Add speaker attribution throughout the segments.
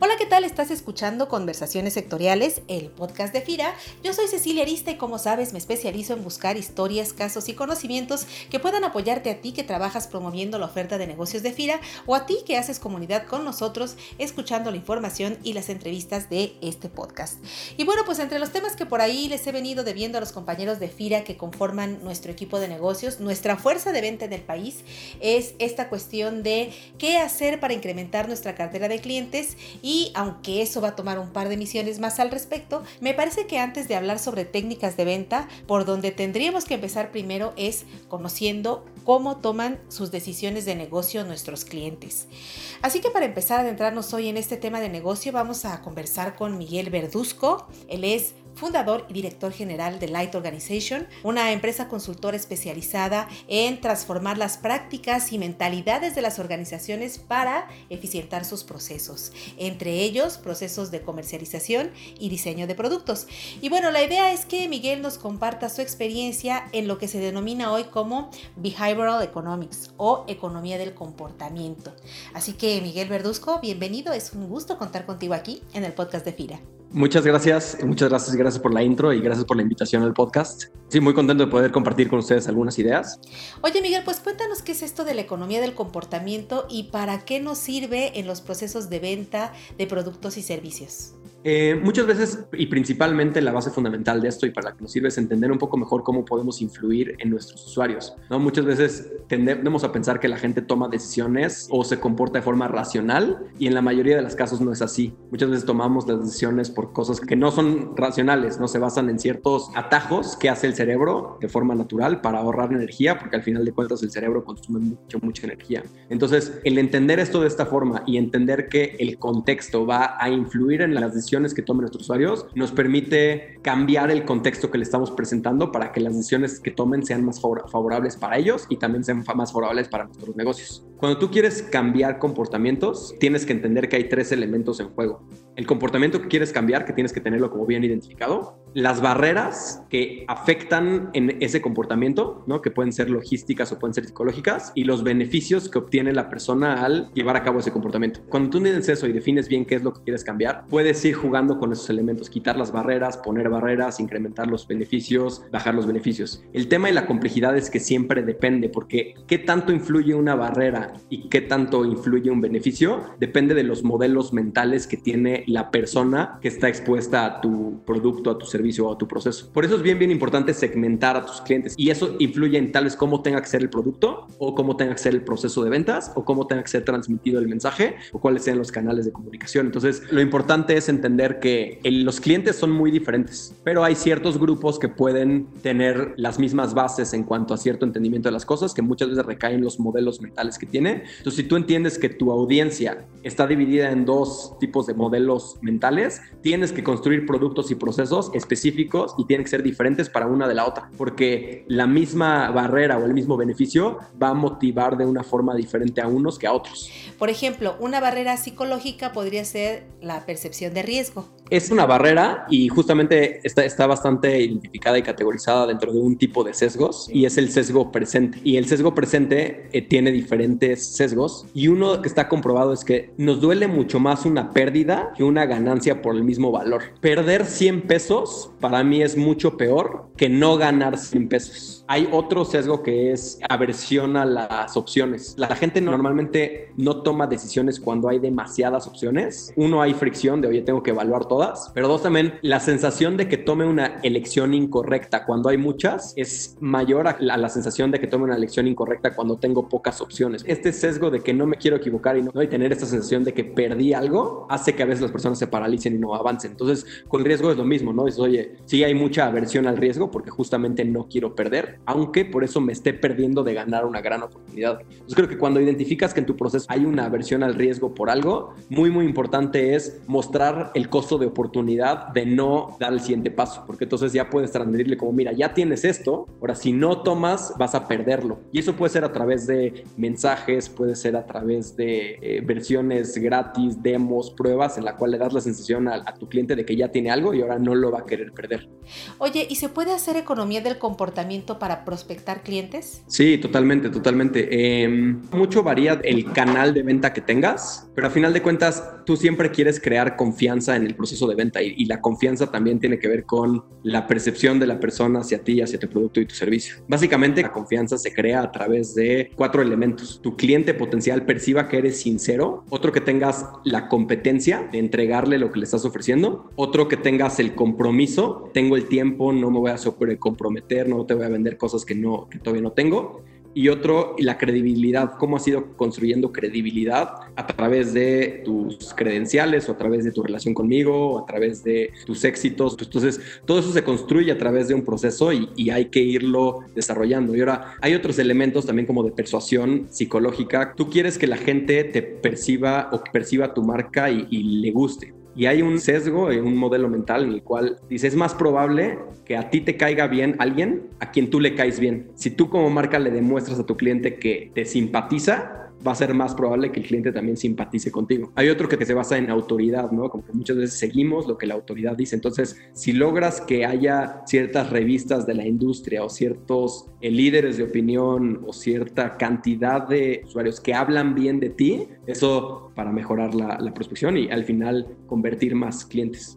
Speaker 1: Hola, ¿qué tal? Estás escuchando Conversaciones Sectoriales, el podcast de FIRA. Yo soy Cecilia Arista y como sabes me especializo en buscar historias, casos y conocimientos que puedan apoyarte a ti que trabajas promoviendo la oferta de negocios de FIRA o a ti que haces comunidad con nosotros escuchando la información y las entrevistas de este podcast. Y bueno, pues entre los temas que por ahí les he venido debiendo a los compañeros de FIRA que conforman nuestro equipo de negocios, nuestra fuerza de venta en el país es esta cuestión de qué hacer para incrementar nuestra cartera de clientes aunque eso va a tomar un par de misiones más al respecto, me parece que antes de hablar sobre técnicas de venta, por donde tendríamos que empezar primero es conociendo cómo toman sus decisiones de negocio nuestros clientes. Así que para empezar a adentrarnos hoy en este tema de negocio, vamos a conversar con Miguel Verduzco. Él es fundador y director general de Light Organization, una empresa consultora especializada en transformar las prácticas y mentalidades de las organizaciones para eficientar sus procesos, entre ellos procesos de comercialización y diseño de productos. Y bueno, la idea es que Miguel nos comparta su experiencia en lo que se denomina hoy como Behavioral Economics o economía del comportamiento. Así que Miguel Verduzco, bienvenido, es un gusto contar contigo aquí en el podcast de FIRA.
Speaker 2: Muchas gracias, muchas gracias, gracias por la intro y gracias por la invitación al podcast. Sí, muy contento de poder compartir con ustedes algunas ideas.
Speaker 1: Oye Miguel, pues cuéntanos qué es esto de la economía del comportamiento y para qué nos sirve en los procesos de venta de productos y servicios.
Speaker 2: Eh, muchas veces y principalmente la base fundamental de esto y para la que nos sirve es entender un poco mejor cómo podemos influir en nuestros usuarios. ¿no? Muchas veces tendemos a pensar que la gente toma decisiones o se comporta de forma racional y en la mayoría de los casos no es así. Muchas veces tomamos las decisiones por cosas que no son racionales, no se basan en ciertos atajos que hace el cerebro de forma natural para ahorrar energía porque al final de cuentas el cerebro consume mucho, mucha energía. Entonces, el entender esto de esta forma y entender que el contexto va a influir en las decisiones que tomen nuestros usuarios nos permite cambiar el contexto que le estamos presentando para que las decisiones que tomen sean más favorables para ellos y también sean más favorables para nuestros negocios. Cuando tú quieres cambiar comportamientos, tienes que entender que hay tres elementos en juego. El comportamiento que quieres cambiar, que tienes que tenerlo como bien identificado, las barreras que afectan en ese comportamiento, ¿no? que pueden ser logísticas o pueden ser psicológicas, y los beneficios que obtiene la persona al llevar a cabo ese comportamiento. Cuando tú tienes eso y defines bien qué es lo que quieres cambiar, puedes ir jugando con esos elementos, quitar las barreras, poner barreras, incrementar los beneficios, bajar los beneficios. El tema y la complejidad es que siempre depende, porque qué tanto influye una barrera y qué tanto influye un beneficio depende de los modelos mentales que tiene la persona que está expuesta a tu producto, a tu servicio o a tu proceso. Por eso es bien, bien importante segmentar a tus clientes y eso influye en tales cómo tenga que ser el producto o cómo tenga que ser el proceso de ventas o cómo tenga que ser transmitido el mensaje o cuáles sean los canales de comunicación. Entonces, lo importante es entender que los clientes son muy diferentes, pero hay ciertos grupos que pueden tener las mismas bases en cuanto a cierto entendimiento de las cosas, que muchas veces recaen los modelos mentales que Entonces, si tú entiendes que tu audiencia está dividida en dos tipos de modelos mentales, tienes que construir productos y procesos específicos y tienen que ser diferentes para una de la otra, porque la misma barrera o el mismo beneficio va a motivar de una forma diferente a unos que a otros.
Speaker 1: Por ejemplo, una barrera psicológica podría ser la percepción de riesgo
Speaker 2: es una barrera y justamente está, está bastante identificada y categorizada dentro de un tipo de sesgos y es el sesgo presente. Y el sesgo presente eh, tiene diferentes sesgos y uno que está comprobado es que nos duele mucho más una pérdida que una ganancia por el mismo valor. Perder 100 pesos para mí es mucho peor que no ganar 100 pesos. Hay otro sesgo que es aversión a las opciones. La gente normalmente no toma decisiones cuando hay demasiadas opciones. Uno, hay fricción de, oye, tengo que evaluar todas. Pero dos, también la sensación de que tome una elección incorrecta cuando hay muchas es mayor a la, sensación de que tome una elección incorrecta cuando tengo pocas opciones. Este sesgo de que no me quiero equivocar y no y tener esta sensación de que perdí algo hace que a veces las personas se paralicen y no avancen. Entonces, con riesgo es lo mismo, ¿no? Dices, oye, sí hay mucha aversión al riesgo porque justamente no quiero perder aunque por eso me esté perdiendo de ganar una gran oportunidad. Yo creo que cuando identificas que en tu proceso hay una aversión al riesgo por algo, muy, muy importante es mostrar el costo de oportunidad de no dar el siguiente paso, porque entonces ya puedes transmitirle como, mira, ya tienes esto, ahora si no tomas, vas a perderlo. Y eso puede ser a través de mensajes, puede ser a través de eh, versiones gratis, demos, pruebas, en la cual le das la sensación a, tu cliente de que ya tiene algo y ahora no lo va a querer perder.
Speaker 1: Oye, ¿y se puede hacer economía del comportamiento para prospectar clientes?
Speaker 2: Sí, totalmente, totalmente. Em, mucho varía el canal de venta que tengas, pero a final de cuentas tú siempre quieres crear confianza en el proceso de venta y, y la confianza también tiene que ver con la percepción de la persona hacia ti, hacia tu producto y tu servicio. Básicamente la confianza se crea a través de cuatro elementos. Tu cliente potencial perciba que eres sincero, otro que tengas la competencia de entregarle lo que le estás ofreciendo, otro que tengas el compromiso, tengo el tiempo, no me voy a comprometer, no te voy a vender cosas que, no, que todavía no tengo y otro, la credibilidad, cómo has ido construyendo credibilidad a través de tus credenciales o a través de tu relación conmigo o a través de tus éxitos. Entonces, todo eso se construye a través de un proceso y, hay que irlo desarrollando. Y ahora, hay otros elementos también como de persuasión psicológica. Tú quieres que la gente te perciba o perciba tu marca y, y le guste. Y hay un sesgo, un modelo mental en el cual dice, es más probable que a ti te caiga bien alguien a quien tú le caes bien. Si tú como marca le demuestras a tu cliente que te simpatiza, va a ser más probable que el cliente también simpatice contigo. Hay otro que se basa en autoridad, ¿no? Como que muchas veces seguimos lo que la autoridad dice. Entonces, si logras que haya ciertas revistas de la industria o ciertos eh, líderes de opinión o cierta cantidad de usuarios que hablan bien de ti, eso para mejorar la, la prospección y al final convertir más clientes.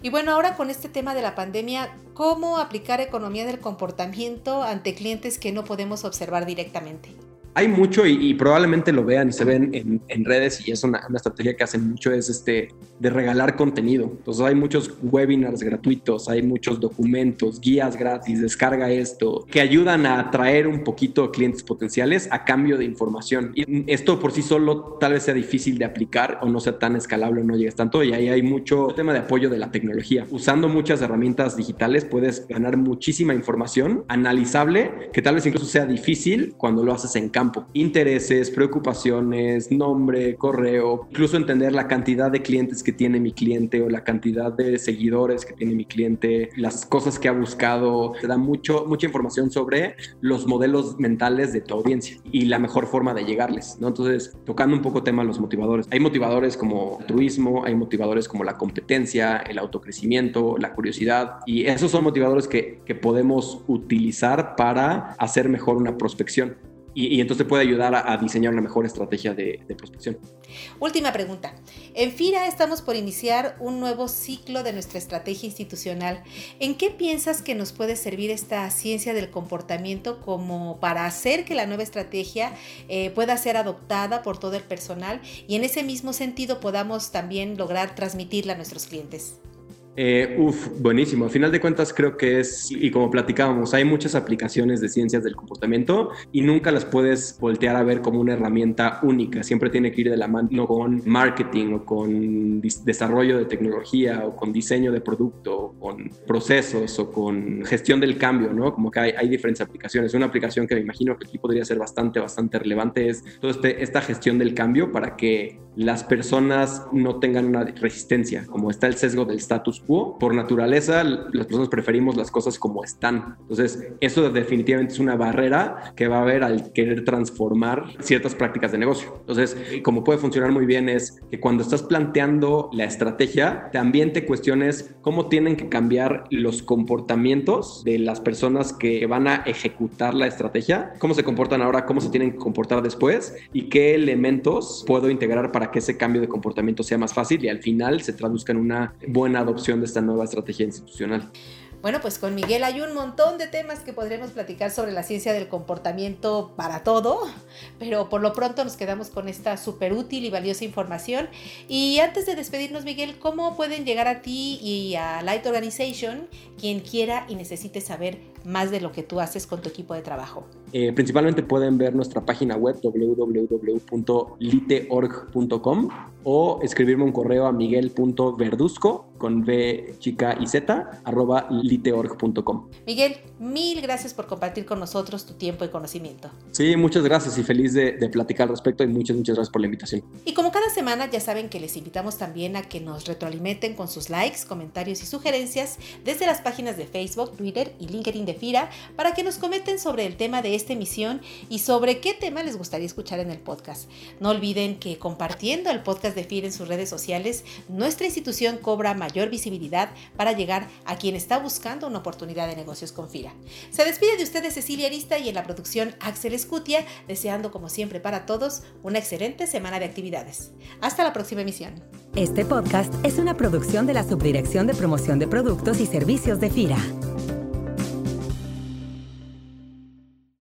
Speaker 1: Y bueno, ahora con este tema de la pandemia, ¿cómo aplicar economía del comportamiento ante clientes que no podemos observar directamente?
Speaker 2: Hay mucho y, probablemente lo vean y se ven en, redes y es una, estrategia que hacen mucho es este de regalar contenido. Entonces hay muchos webinars gratuitos, hay muchos documentos, guías gratis, descarga esto, que ayudan a atraer un poquito clientes potenciales a cambio de información. Y esto por sí solo tal vez sea difícil de aplicar o no sea tan escalable o no llegues tanto y ahí hay mucho tema de apoyo de la tecnología. Usando muchas herramientas digitales puedes ganar muchísima información analizable que tal vez incluso sea difícil cuando lo haces en campo Intereses, preocupaciones, nombre, correo, incluso entender la cantidad de clientes que tiene mi cliente o la cantidad de seguidores que tiene mi cliente, las cosas que ha buscado. Te da mucho, mucha información sobre los modelos mentales de tu audiencia y la mejor forma de llegarles, ¿no? Entonces, tocando un poco tema los motivadores. Hay motivadores como altruismo, hay motivadores como la competencia, el autocrecimiento, la curiosidad y esos son motivadores que, que podemos utilizar para hacer mejor una prospección y, entonces puede ayudar a, diseñar una mejor estrategia de, prospección.
Speaker 1: Última pregunta. En FIRA estamos por iniciar un nuevo ciclo de nuestra estrategia institucional. ¿En qué piensas que nos puede servir esta ciencia del comportamiento como para hacer que la nueva estrategia eh, pueda ser adoptada por todo el personal y en ese mismo sentido podamos también lograr transmitirla a nuestros clientes?
Speaker 2: Eh, uf, buenísimo. A final de cuentas creo que es, y como platicábamos, hay muchas aplicaciones de ciencias del comportamiento y nunca las puedes voltear a ver como una herramienta única. Siempre tiene que ir de la mano con marketing o con desarrollo de tecnología o con diseño de producto o con procesos o con gestión del cambio, ¿no? Como que hay, diferentes aplicaciones. Una aplicación que me imagino que aquí podría ser bastante, bastante relevante es toda este, esta gestión del cambio para que las personas no tengan una resistencia, como está el sesgo del status por naturaleza las personas preferimos las cosas como están. Entonces, eso definitivamente es una barrera que va a haber al querer transformar ciertas prácticas de negocio. Entonces, como puede funcionar muy bien es que cuando estás planteando la estrategia, también te cuestiones cómo tienen que cambiar los comportamientos de las personas que van a ejecutar la estrategia, cómo se comportan ahora, cómo se tienen que comportar después y qué elementos puedo integrar para que ese cambio de comportamiento sea más fácil y al final se traduzca en una buena adopción de esta nueva estrategia institucional.
Speaker 1: Bueno, pues con Miguel hay un montón de temas que podremos platicar sobre la ciencia del comportamiento para todo, pero por lo pronto nos quedamos con esta súper útil y valiosa información. Y antes de despedirnos, Miguel, ¿cómo pueden llegar a ti y a Light Organization quien quiera y necesite saber más de lo que tú haces con tu equipo de trabajo?
Speaker 2: Eh, principalmente pueden ver nuestra página web www.liteorg.com o escribirme un correo a miguel.verduzco con V chica y Z arroba liteorg.com.
Speaker 1: Miguel, mil gracias por compartir con nosotros tu tiempo y conocimiento.
Speaker 2: Sí, muchas gracias y feliz de, de platicar al respecto y muchas, muchas gracias por la invitación.
Speaker 1: Y como cada semana ya saben que les invitamos también a que nos retroalimenten con sus likes, comentarios y sugerencias desde las páginas de Facebook, Twitter y LinkedIn de FIRA para que nos comenten sobre el tema de esta emisión y sobre qué tema les gustaría escuchar en el podcast. No olviden que compartiendo el podcast de FIRA en sus redes sociales, nuestra institución cobra mayor visibilidad para llegar a quien está buscando una oportunidad de negocios con FIRA. Se despide de ustedes Cecilia Arista y en la producción Axel Escutia, deseando como siempre para todos una excelente semana de actividades. Hasta la próxima emisión.
Speaker 3: Este podcast es una producción de la Subdirección de Promoción de Productos y Servicios de FIRA.